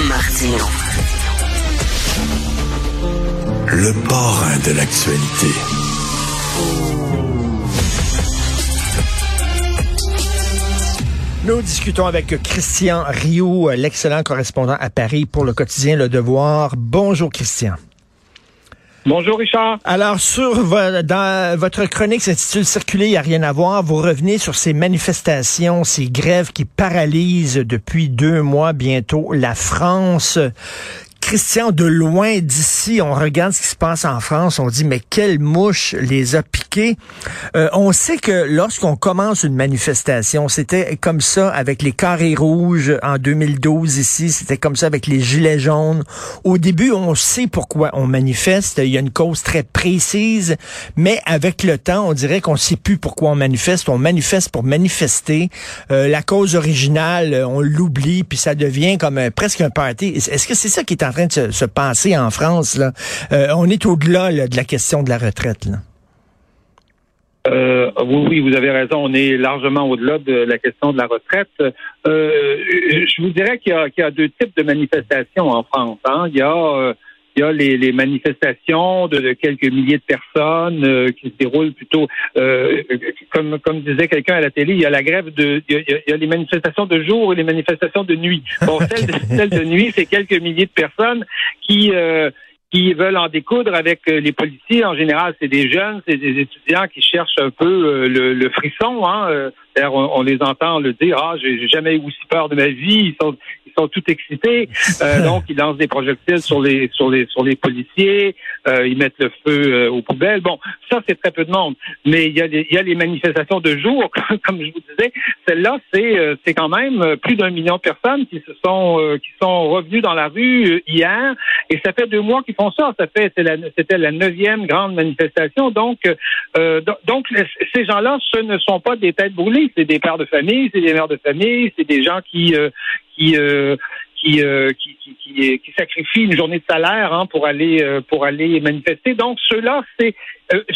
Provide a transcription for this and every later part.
Martino. Le parrain de l'actualité. Nous discutons avec Christian Rioux, l'excellent correspondant à Paris pour le quotidien Le Devoir. Bonjour Christian. Bonjour Richard. Alors sur dans votre chronique s'intitule Circuler, il n'y a rien à voir. Vous revenez sur ces manifestations, ces grèves qui paralysent depuis deux mois bientôt la France. Christian, de loin d'ici, on regarde ce qui se passe en France, on dit mais quelle mouche les a piqués. Euh, on sait que lorsqu'on commence une manifestation, c'était comme ça avec les carrés rouges en 2012 ici, c'était comme ça avec les gilets jaunes. Au début, on sait pourquoi on manifeste, il y a une cause très précise, mais avec le temps, on dirait qu'on sait plus pourquoi on manifeste, on manifeste pour manifester. Euh, la cause originale, on l'oublie, puis ça devient comme presque un party. Est-ce que c'est ça qui est en train de se, passer en France. Là. Euh, on est au-delà de la question de la retraite. Euh, oui, oui, vous avez raison. On est largement au-delà de la question de la retraite. Euh, je vous dirais qu'il y, y, a deux types de manifestations en France. Hein. Il y a il y a les, les manifestations de, quelques milliers de personnes euh, qui se déroulent plutôt, euh, comme, comme disait quelqu'un à la télé, il y a la grève de, il y a, les manifestations de jour et les manifestations de nuit. Bon, celle de, celle de nuit, c'est quelques milliers de personnes qui euh, qui veulent en découdre avec les policiers. En général, c'est des jeunes, c'est des étudiants qui cherchent un peu le, le, frisson. Hein. On, on, les entend le dire, ah, j'ai jamais eu aussi peur de ma vie. Ils sont, ils sont tout excités. Euh, donc, ils lancent des projectiles sur les sur les sur les policiers. Euh, ils mettent le feu euh, aux poubelles. Bon, ça c'est très peu de monde. Mais il y a il y a les manifestations de jour, comme je vous disais. Celle-là, c'est c'est quand même plus d'un million de personnes qui se sont qui sont revenues dans la rue hier. Et ça fait deux mois qu'ils font ça. Ça fait c'était la neuvième grande manifestation. Donc donc ces gens-là, ce ne sont pas des têtes brûlées. C'est des pères de famille, c'est des mères de famille, c'est des gens qui qui euh, euh, qui, qui, qui, qui, sacrifient une journée de salaire hein, pour aller euh, pour aller manifester. Donc ceux-là, c'est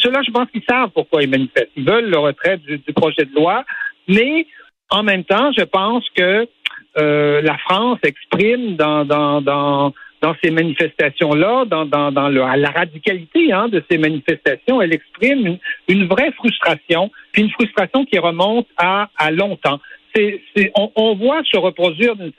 ceux-là, je pense qu'ils savent pourquoi ils manifestent. Ils veulent le retrait du, projet de loi, mais en même temps, je pense que la France exprime dans dans dans dans ces manifestations-là, dans, dans, dans le, la radicalité hein, de ces manifestations, elle exprime une, une, vraie frustration, puis une frustration qui remonte à, à longtemps on, voit se reproduire d'une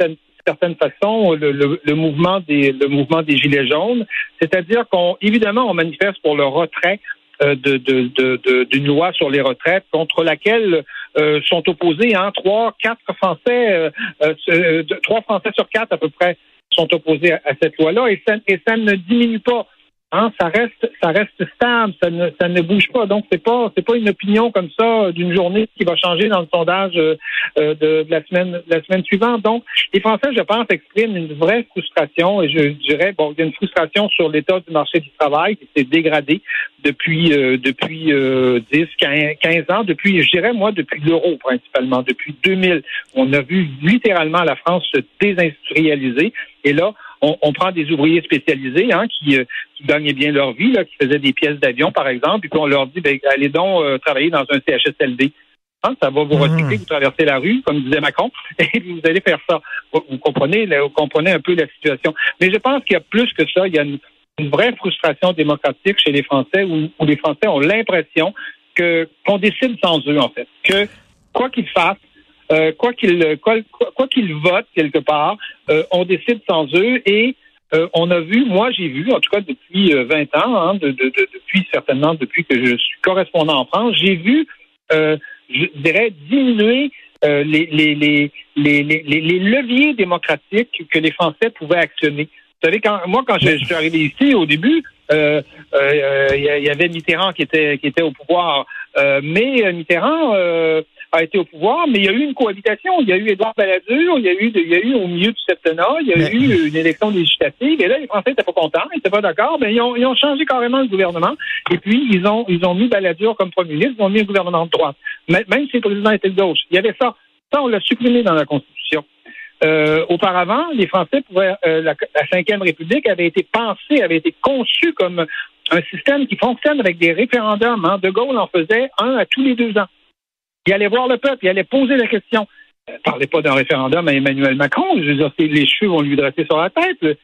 certaine façon le, mouvement des gilets jaunes, c'est-à-dire qu'on évidemment on manifeste pour le retrait euh, d'une loi sur les retraites contre laquelle euh, sont opposés hein, trois quatre Français euh, trois Français sur quatre à peu près sont opposés à, cette loi-là. Et ça ne diminue pas Hein, ça reste, ça reste stable, ça ne, ça ne bouge pas. Donc c'est pas, c'est pas une opinion comme ça d'une journée qui va changer dans le sondage euh, euh, de, la semaine, la semaine suivante. Donc les Français, je pense, expriment une vraie frustration et je dirais, bon, il y a une frustration sur l'état du marché du travail qui s'est dégradé depuis euh, depuis 10, 15 ans, depuis, je dirais moi, depuis l'euro principalement, depuis 2000. On a vu littéralement la France se désindustrialiser et là on, prend des ouvriers spécialisés hein, qui, euh, qui gagnaient bien leur vie, là, qui faisaient des pièces d'avion, par exemple, et puis on leur dit, ben, allez donc euh, travailler dans un CHSLD. Hein, ça va vous recycler, mmh. vous traversez la rue, comme disait Macron, et vous allez faire ça. Vous, comprenez, vous comprenez un peu la situation. Mais je pense qu'il y a plus que ça. Il y a une, vraie frustration démocratique chez les Français, où, où les Français ont l'impression que qu'on décide sans eux, en fait. Que quoi qu'ils fassent, euh, quoi qu'ils votent quelque part, euh, on décide sans eux et euh, on a vu, moi j'ai vu, en tout cas depuis 20 ans, hein, de, de, depuis certainement depuis que je suis correspondant en France, j'ai vu, je dirais, diminuer les, leviers démocratiques que les Français pouvaient actionner. Vous savez, quand, moi, quand je, suis arrivé ici, au début, il y, avait Mitterrand qui était, qui était au pouvoir. mais Mitterrand, a été au pouvoir, mais il y a eu une cohabitation. Il y a eu Édouard Balladur, il y a eu, il y a eu au milieu du septennat, il y a eu une élection législative, et là, les Français n'étaient pas contents, ils n'étaient pas d'accord, mais ils ont, ils ont changé carrément le gouvernement, et puis ils ont, ils ont mis Balladur comme premier ministre, ils ont mis un gouvernement de droite. Même si le président était de gauche. Il y avait ça. Ça, on l'a supprimé dans la Constitution. Euh, auparavant, les Français pouvaient, euh, la, Cinquième République avait été pensée, avait été conçue comme un système qui fonctionne avec des référendums. Hein. De Gaulle en faisait un à tous les deux ans. Il allait voir le peuple, il allait poser la question. parlez pas d'un référendum à Emmanuel Macron. Je les cheveux vont lui dresser sur la tête.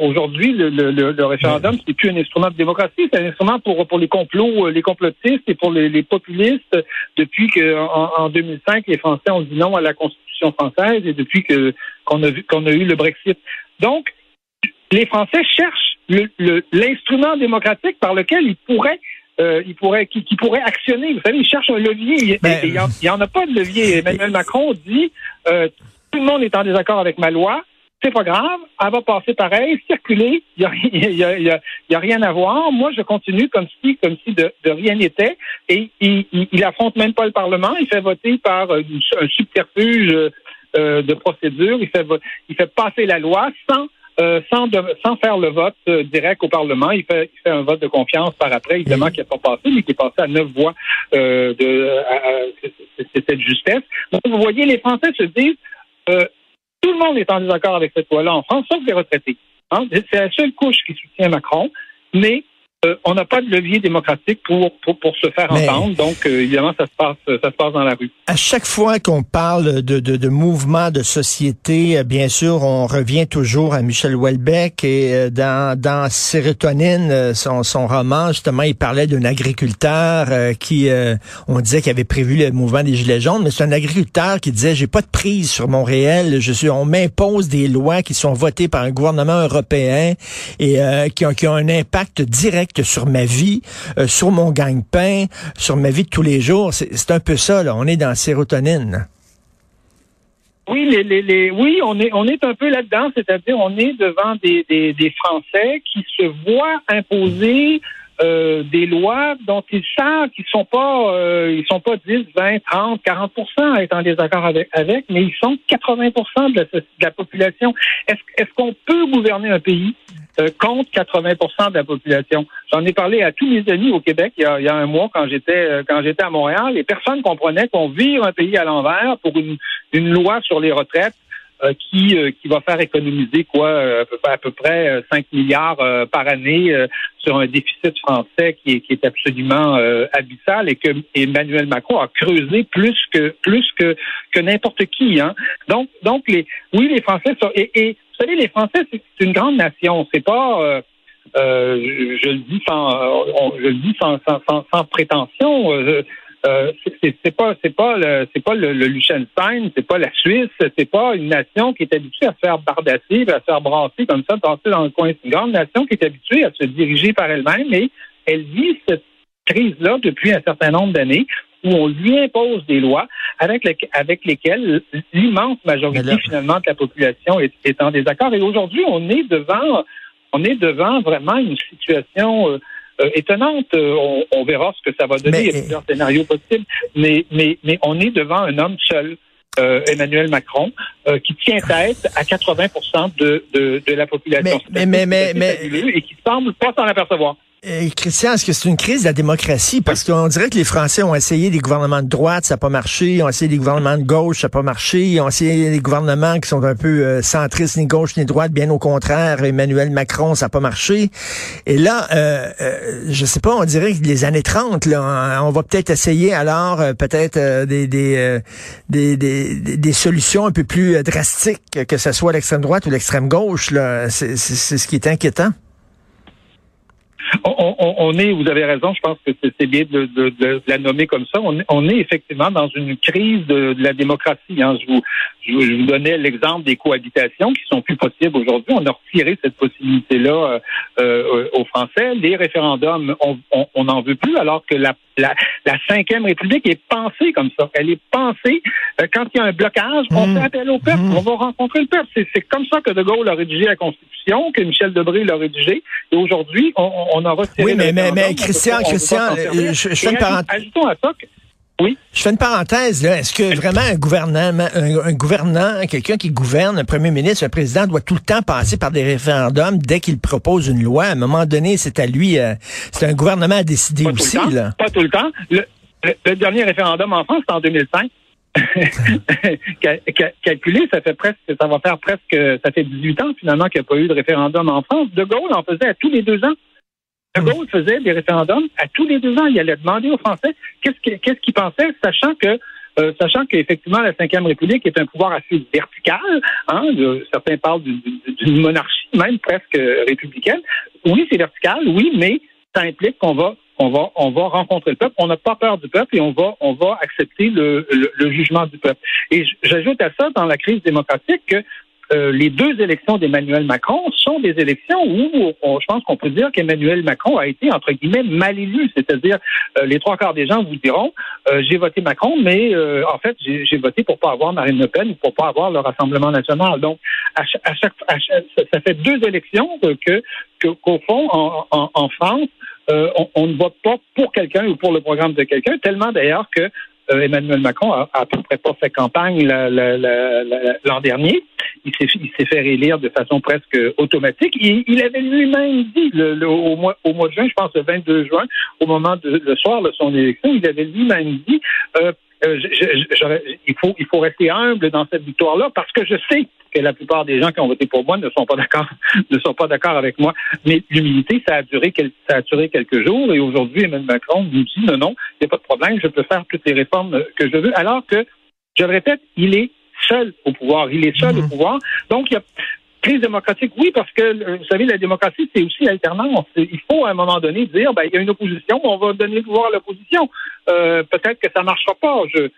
Aujourd'hui, le, référendum, c'est plus un instrument de démocratie, c'est un instrument pour, pour les complots, euh, les complotistes et pour les, populistes. Depuis qu'en en, 2005, les Français ont dit non à la Constitution française et depuis que qu'on a qu'on a eu le Brexit. Donc, les Français cherchent l'instrument démocratique par lequel ils pourraient euh, il pourrait, qui, pourrait actionner. Vous savez, ils cherchent un levier. Ben, il n'y en, a pas de levier. Emmanuel Macron dit euh, tout le monde est en désaccord avec ma loi. C'est pas grave, elle va passer pareil, circuler, il n'y a, y a, y a, rien à voir. Moi, je continue comme si, comme si de, rien n'était. Et il, il, affronte même pas le Parlement. Il fait voter par un subterfuge euh, de procédure. Il fait, il fait passer la loi sans euh, sans, sans faire le vote euh, direct au Parlement. Il fait, il fait un vote de confiance par après, évidemment, qui n'a pas passé, mais qui est passé à neuf voix euh, de cette justesse. Donc, vous voyez, les Français se disent tout le monde est en désaccord avec cette loi-là en France, sauf les retraités. Hein. C'est la seule couche qui soutient Macron, mais euh, on n'a pas de levier démocratique pour, pour, se faire entendre. Donc, euh, évidemment, ça se passe ça se passe dans la rue. À chaque fois qu'on parle de, de, de mouvement de société, euh, bien sûr, on revient toujours à Michel Houellebecq et dans, dans Sérotonine, son, son roman, justement, il parlait d'un agriculteur qui, on disait qu'il avait prévu le mouvement des Gilets jaunes, mais c'est un agriculteur qui disait, j'ai pas de prise sur mon réel, je suis, on m'impose des lois qui sont votées par un gouvernement européen et qui, ont, qui ont un impact direct sur ma vie, euh, sur mon gagne-pain, sur ma vie de tous les jours. C'est un peu ça, là. On est dans la sérotonine. Oui, on est un peu là-dedans, c'est-à-dire on est devant des, Français qui se voient imposer euh, des lois dont ils savent qu'ils sont pas euh, ils sont pas 10, 20, 30, 40% à être en désaccord avec, mais ils sont 80 de la, de la population. Est-ce qu'on peut gouverner un pays euh, contre 80 de la population? J'en ai parlé à tous mes amis au Québec il y a, il y a un mois quand j'étais quand j'étais à Montréal et personne comprenait qu'on vire un pays à l'envers pour une, une loi sur les retraites euh, qui euh, qui va faire économiser quoi euh, à peu, à peu près 5 milliards par année sur un déficit français qui est, qui est absolument abyssal et que Emmanuel Macron a creusé plus que plus que que n'importe qui hein. Donc donc les oui les Français sont et, et vous savez les Français c'est une grande nation c'est pas euh, je, le dis sans, je le dis sans, sans, sans, prétention. Euh, c'est pas c'est pas le c'est pas le, le Liechtenstein, c'est pas la Suisse, c'est pas une nation qui est habituée à se faire bardasser, à se faire brasser comme ça, passer dans le coin. C'est une grande nation qui est habituée à se diriger par elle-même et elle vit cette crise-là depuis un certain nombre d'années où on lui impose des lois avec, avec lesquelles l'immense majorité finalement de la population est, est en désaccord. Et aujourd'hui, on est devant on est devant vraiment une situation euh, euh, étonnante. Euh, on, verra ce que ça va donner. Il y a plusieurs scénarios possibles. Mais, mais, mais on est devant un homme seul. Euh, Emmanuel Macron, qui tient tête à 80 de, de, de la population. Mais, mais, mais, mais, et qui semble pas s'en apercevoir. Euh, Christian, est-ce que c'est une crise de la démocratie? Parce qu'on dirait que les Français ont essayé des gouvernements de droite, ça n'a pas marché. Ils ont essayé des gouvernements de gauche, ça n'a pas marché. Ils ont essayé des gouvernements qui sont un peu euh, centristes, ni gauche ni droite. Bien au contraire, Emmanuel Macron, ça n'a pas marché. Et là, euh, euh, je sais pas, on dirait que les années 30, là, on va peut-être essayer alors peut-être des, des, des, des, des, solutions un peu plus drastiques, que ce soit l'extrême droite ou l'extrême gauche. C'est ce qui est inquiétant on, est, vous avez raison, je pense que c'est bien de, la nommer comme ça. On, est effectivement dans une crise de, la démocratie. Hein. Je, vous, je, vous donnais l'exemple des cohabitations qui sont plus possibles aujourd'hui. On a retiré cette possibilité-là euh, euh, aux Français. Les référendums, on n'en veut plus, alors que la, la, la Cinquième République est pensée comme ça. Elle est pensée euh, quand il y a un blocage, on mmh. fait appel au peuple, mmh. on va rencontrer le peuple. C'est comme ça que De Gaulle a rédigé la Constitution, que Michel Debré l'a rédigé. Et aujourd'hui, on, on, a retiré. Oui, mais, mais, mais Christian, Christian, je, je, fais une parenthèse. Ajoutons à ça que oui. Je fais une parenthèse là. Est-ce que vraiment un gouvernement, un, gouvernant, quelqu'un qui gouverne, un premier ministre, un président doit tout le temps passer par des référendums dès qu'il propose une loi? À un moment donné, c'est à lui. Euh, c'est un gouvernement à décider aussi là. Pas tout le temps. Le, dernier référendum en France, c'est en 2005. Calculé, ça fait presque, ça va faire presque, ça fait 18 ans finalement qu'il n'y a pas eu de référendum en France. De Gaulle en faisait à tous les deux ans. De Gaulle faisait des référendums à tous les deux ans. Il allait demander aux Français qu'est-ce qu'ils pensaient, sachant que euh, sachant qu'effectivement, la Ve République est un pouvoir assez vertical. Hein, certains parlent d'une monarchie, même presque républicaine. Oui, c'est vertical, oui, mais ça implique qu'on va on va, on va rencontrer le peuple. On n'a pas peur du peuple et on va, on va accepter le, le jugement du peuple. Et j'ajoute à ça, dans la crise démocratique, que euh, les deux élections d'Emmanuel Macron sont des élections où je pense qu'on peut dire qu'Emmanuel Macron a été, entre guillemets, mal élu. C'est-à-dire, euh, les trois quarts des gens vous diront, euh, j'ai voté Macron, mais en fait, j'ai voté pour pas avoir Marine Le Pen ou pour pas avoir le Rassemblement national. Donc, à ça fait deux élections que qu'au fond, en, France, on, ne vote pas pour quelqu'un ou pour le programme de quelqu'un, tellement d'ailleurs que Emmanuel Macron a à peu près pas fait campagne l'an dernier. Il s'est fait réélire de façon presque automatique. Il, il avait lui-même dit le, au, mois, au mois de juin, je pense le 22 juin, au moment de le soir de son élection, il avait lui-même dit euh, euh, il faut il faut rester humble dans cette victoire-là parce que je sais que la plupart des gens qui ont voté pour moi ne sont pas d'accord ne sont pas d'accord avec moi. Mais l'humilité, ça a duré ça a duré quelques jours et aujourd'hui Emmanuel Macron nous dit non non, il n'y a pas de problème, je peux faire toutes les réformes que je veux. Alors que je le répète, il est seul au pouvoir, il est seul au mhm. pouvoir. Donc il y a crise démocratique, oui, parce que, vous savez, la démocratie, c'est aussi l'alternance. Il faut, à un moment donné, dire, ben, il y a une opposition, on va donner le pouvoir à l'opposition. Euh, peut-être que ça ne marchera pas. Je,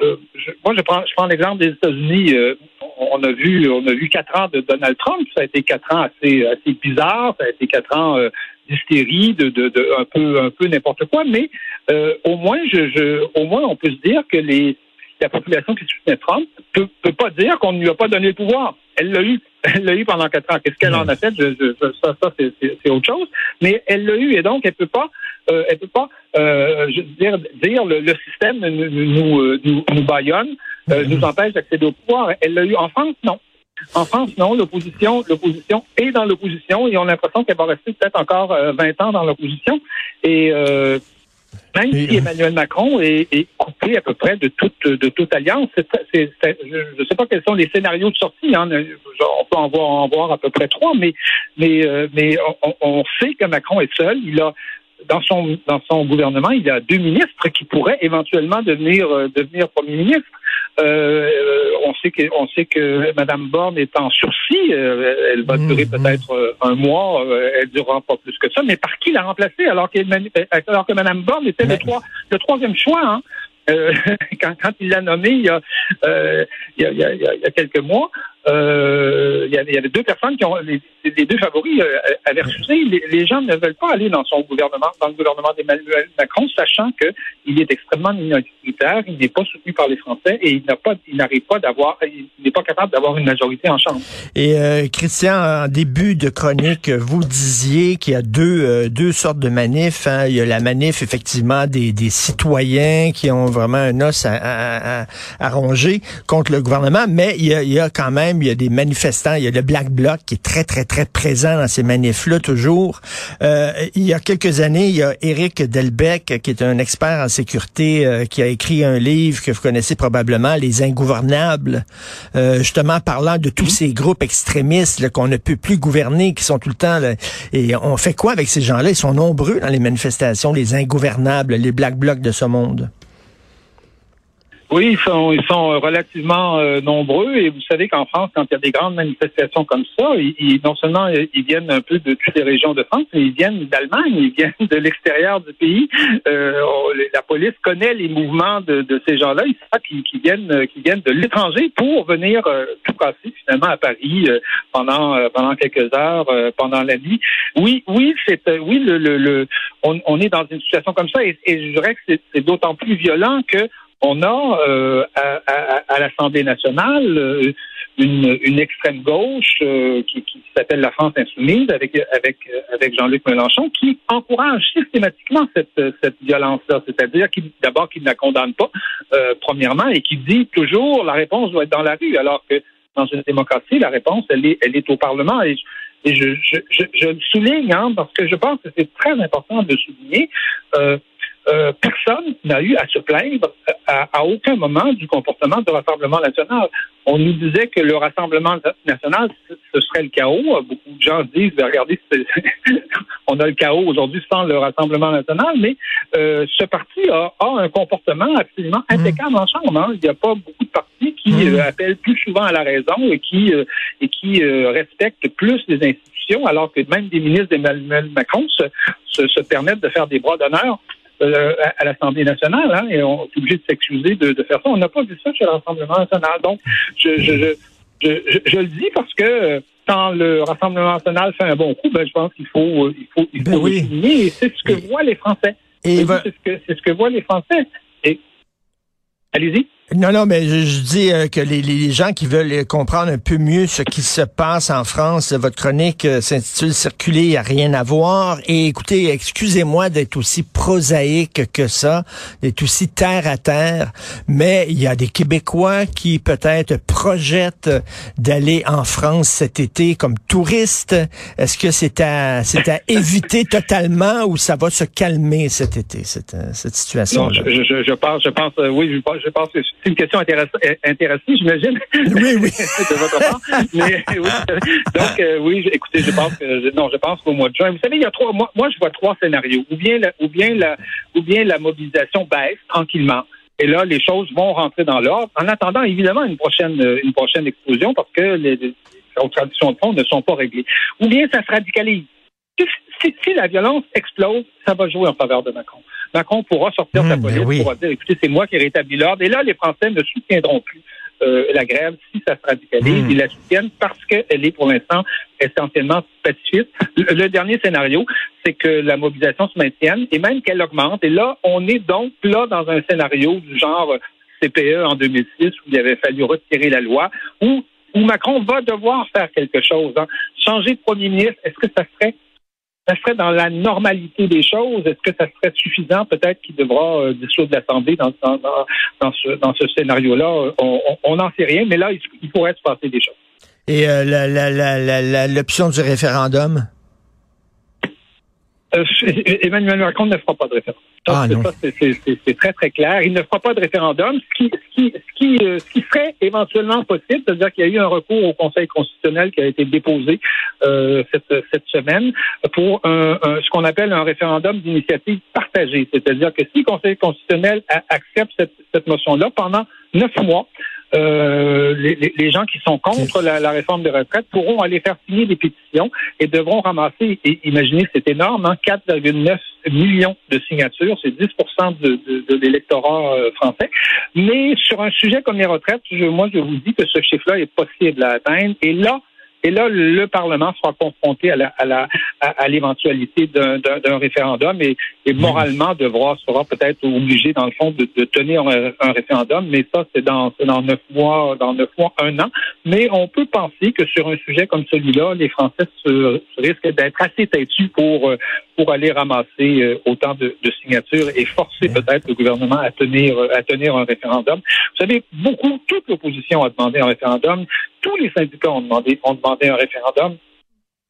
euh, moi, je prends, je prends l'exemple des États-Unis. on a vu, on a vu quatre ans de Donald Trump. Ça a été quatre ans assez, assez bizarre. Ça a été quatre ans d'hystérie, de, de, de, un peu, un peu n'importe quoi. Mais au moins, je, je, au moins, on peut se dire que les, la population qui soutenait Trump peut, peut pas dire qu'on ne lui a pas donné le pouvoir. Elle l'a eu. Elle l'a eu pendant quatre ans. Qu'est-ce qu'elle en a fait? Ça, ça c'est autre chose. Mais elle l'a eu et donc elle peut pas, euh, elle peut pas, euh, je veux dire, dire le, le système nous nous, euh, nous, nous baillonne, euh, nous empêche d'accéder au pouvoir. Elle l'a eu en France, non. En France, non. L'opposition, l'opposition est dans l'opposition et on a l'impression qu'elle va rester peut-être encore 20 ans dans l'opposition. Et même si Emmanuel Macron est, coupé à peu près de toute de toute alliance, je ne sais pas quels sont les scénarios de sortie. Hein, on peut en voir, en voir à peu près trois, mais mais mais on, sait que Macron est seul. Il a dans son dans son gouvernement, il y a deux ministres qui pourraient éventuellement devenir euh, devenir premier ministre. Euh, on sait que on sait que Madame Borne est en sursis. Euh, elle va durer mhm. peut-être un mois. elle durera pas plus que ça. Mais par qui la remplacer alors que alors que Madame Borne était le, trois, le troisième choix. Hein? Euh, quand, quand, il l'a nommé il y, a, euh, il, y a, il, y a, il y a euh, il, y avait, deux personnes qui ont les, deux favoris euh, avaient refusé. Les, gens ne veulent pas aller dans son gouvernement, dans le gouvernement d'Emmanuel Macron, sachant qu'il est extrêmement minoritaire, il n'est pas soutenu par les Français et il n'a pas, il n'arrive pas d'avoir, il n'est pas capable d'avoir une majorité en chambre. Et euh, Christian, en début de chronique, vous disiez qu'il y a deux euh, deux sortes de manifs. Hein. Il y a la manif effectivement des, des citoyens qui ont vraiment un os à, à, à, ronger contre le gouvernement, mais il y a, il y a quand même il y a des manifestants, il y a le Black Bloc qui est très, très, très présent dans ces manifs-là toujours. Euh, il y a quelques années, il y a Éric Delbecq, qui est un expert en sécurité, euh, qui a écrit un livre que vous connaissez probablement, Les Ingouvernables, euh, justement parlant de tous ces groupes extrémistes qu'on ne peut plus gouverner, qui sont tout le temps... Là, et on fait quoi avec ces gens-là? Ils sont nombreux dans les manifestations, les ingouvernables, les Black Blocs de ce monde. Oui, ils sont, ils sont relativement euh, nombreux et vous savez qu'en France, quand il y a des grandes manifestations comme ça, ils, non seulement ils viennent un peu de toutes les régions de France, mais ils viennent d'Allemagne, ils viennent de l'extérieur du pays. Euh, la police connaît les mouvements de, de ces gens-là, ils savent qu'ils viennent, qu'ils viennent de l'étranger pour venir euh, tout casser finalement à Paris pendant pendant quelques heures, pendant la nuit. Oui, oui, c'est oui le, le, on, on, est dans une situation comme ça et, et je dirais que c'est d'autant plus violent que on a euh, à, l'Assemblée nationale euh, une, extrême gauche euh, qui, s'appelle la France insoumise avec avec Jean-Luc Mélenchon qui encourage systématiquement cette cette violence-là, c'est-à-dire qu'il d'abord qu'il ne la condamne pas premièrement et qui dit toujours la réponse doit être dans la rue, alors que dans une démocratie la réponse elle est elle est au Parlement. Et je, je, je, le souligne hein, parce que je pense que c'est très important de souligner personne n'a eu à se plaindre à, aucun moment du comportement du Rassemblement national. On nous disait que le Rassemblement national, ce serait le chaos. Beaucoup de gens disent, regardez, on a le chaos aujourd'hui sans le Rassemblement national, mais euh, ce parti a, un comportement absolument mmh. impeccable en chambre. Hein. Il n'y a pas beaucoup de partis qui mmh. euh, appellent plus souvent à la raison et qui, et qui respectent plus les institutions, alors que même des ministres d'Emmanuel Macron se, se, se permettent de faire des bras d'honneur euh, à, l'Assemblée nationale, hein, et on est obligé de s'excuser de, faire ça. On n'a pas vu ça chez l'Assemblée national. Donc, je, je, je, je, le dis parce que euh, quand le Rassemblement national fait un bon coup, ben, je pense qu'il faut, euh, il faut, il ben faut oui. Et c'est ce que voient les Français. Et c'est ce que, c'est ce que voient les Français. Et allez-y. Non, non, mais je, dis euh, que les, gens qui veulent comprendre un peu mieux ce qui se passe en France, votre chronique euh, s'intitule Circuler a rien à voir. Et écoutez, excusez-moi d'être aussi prosaïque que ça, d'être aussi terre à terre, mais il y a des Québécois qui peut-être projettent d'aller en France cet été comme touristes. Est-ce que c'est à c'est à éviter totalement ou ça va se calmer cet été cette, euh, cette situation? Non, je, je, pense, je pense, oui, je pense, je c'est une question intéressante, j'imagine. Oui, oui. de votre part. Mais, oui. Donc, euh, oui, écoutez, je pense que non, je pense qu'au mois de juin, vous savez, il y a trois. Moi, moi je vois trois scénarios. Ou bien, la, ou bien la, ou bien la mobilisation baisse tranquillement. Et là, les choses vont rentrer dans l'ordre. En attendant, évidemment, une prochaine, une prochaine explosion parce que les, les traditions de fond ne sont pas réglées. Ou bien ça se radicalise. Si, si, la violence explose, ça va jouer en faveur de Macron. Macron pourra sortir sa mmh, police, ben pourra dire, écoutez, c'est moi qui ai rétabli l'ordre. Et là, les Français ne soutiendront plus euh, la grève si ça se radicalise. Mmh. Ils la soutiennent parce qu'elle est pour l'instant essentiellement pacifiste. Le, dernier scénario, c'est que la mobilisation se maintienne et même qu'elle augmente. Et là, on est donc là dans un scénario du genre CPE en 2006 où il avait fallu retirer la loi, où, où Macron va devoir faire quelque chose. Hein. Changer de premier ministre, est-ce que ça serait serait dans la normalité des choses? Est-ce que ça serait suffisant? Peut-être qu'il devra euh, dissoudre l'Assemblée dans, dans, ce, dans ce scénario-là? On n'en sait rien, mais là, il, pourrait se passer des choses. Et euh, l'option du référendum? Euh, Emmanuel Macron ne fera pas de référendum. Ah, c'est très, très clair. Il ne fera pas de référendum. Ce qui, ce qui, ce qui, euh, ce qui serait éventuellement possible, c'est-à-dire qu'il y a eu un recours au Conseil constitutionnel qui a été déposé euh, cette, cette semaine pour un, ce qu'on appelle un référendum d'initiative partagée. C'est-à-dire que si le Conseil constitutionnel accepte cette, cette motion-là pendant neuf mois, euh, les, les, gens qui sont contre la, la, réforme des retraites pourront aller faire signer des pétitions et devront ramasser, et imaginez, c'est énorme, hein, 4,9 millions de signatures, c'est 10 de, de, de l'électorat euh, français. Mais sur un sujet comme les retraites, je, moi, je vous dis que ce chiffre-là est possible à atteindre. Et là, et là, le Parlement sera confronté à, la, à, la, à, l'éventualité d'un référendum et, et, moralement devra sera peut-être obligé, dans le fond, de, de tenir un, référendum. Mais ça, c'est dans, dans neuf mois, dans neuf mois, un an. Mais on peut penser que sur un sujet comme celui-là, les Français se, risquent d'être assez têtus pour euh, pour aller ramasser euh, autant de, de signatures et forcer peut-être le gouvernement à tenir à tenir un référendum. Vous savez, beaucoup, toute l'opposition a demandé un référendum tous les syndicats ont demandé, ont demandé un référendum.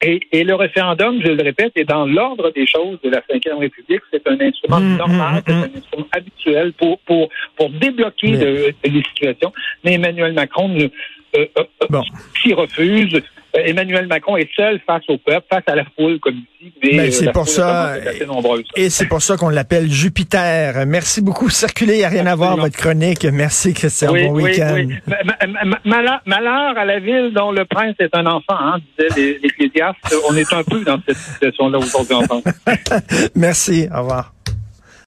Et, et, le référendum, je le répète, est dans l'ordre des choses de la Ve République. C'est un instrument mmh, normal, mmh, c'est un instrument habituel pour, pour, pour débloquer les situations. Mais Emmanuel Macron ne, euh, euh, euh s'y refuse. Euh, Emmanuel Macron est seul face au peuple, face à la foule comme ici. Mais, ben, c'est pour ça. Et c'est pour ça qu'on l'appelle Jupiter. Merci beaucoup. Circuler, il n'y a rien à voir votre chronique. Merci Christian. bon week-end. Malheur à la ville dont le prince est un enfant, hein, disait l'Ecclésiaste. On est un peu dans cette situation-là aujourd'hui en France. Merci. Au revoir.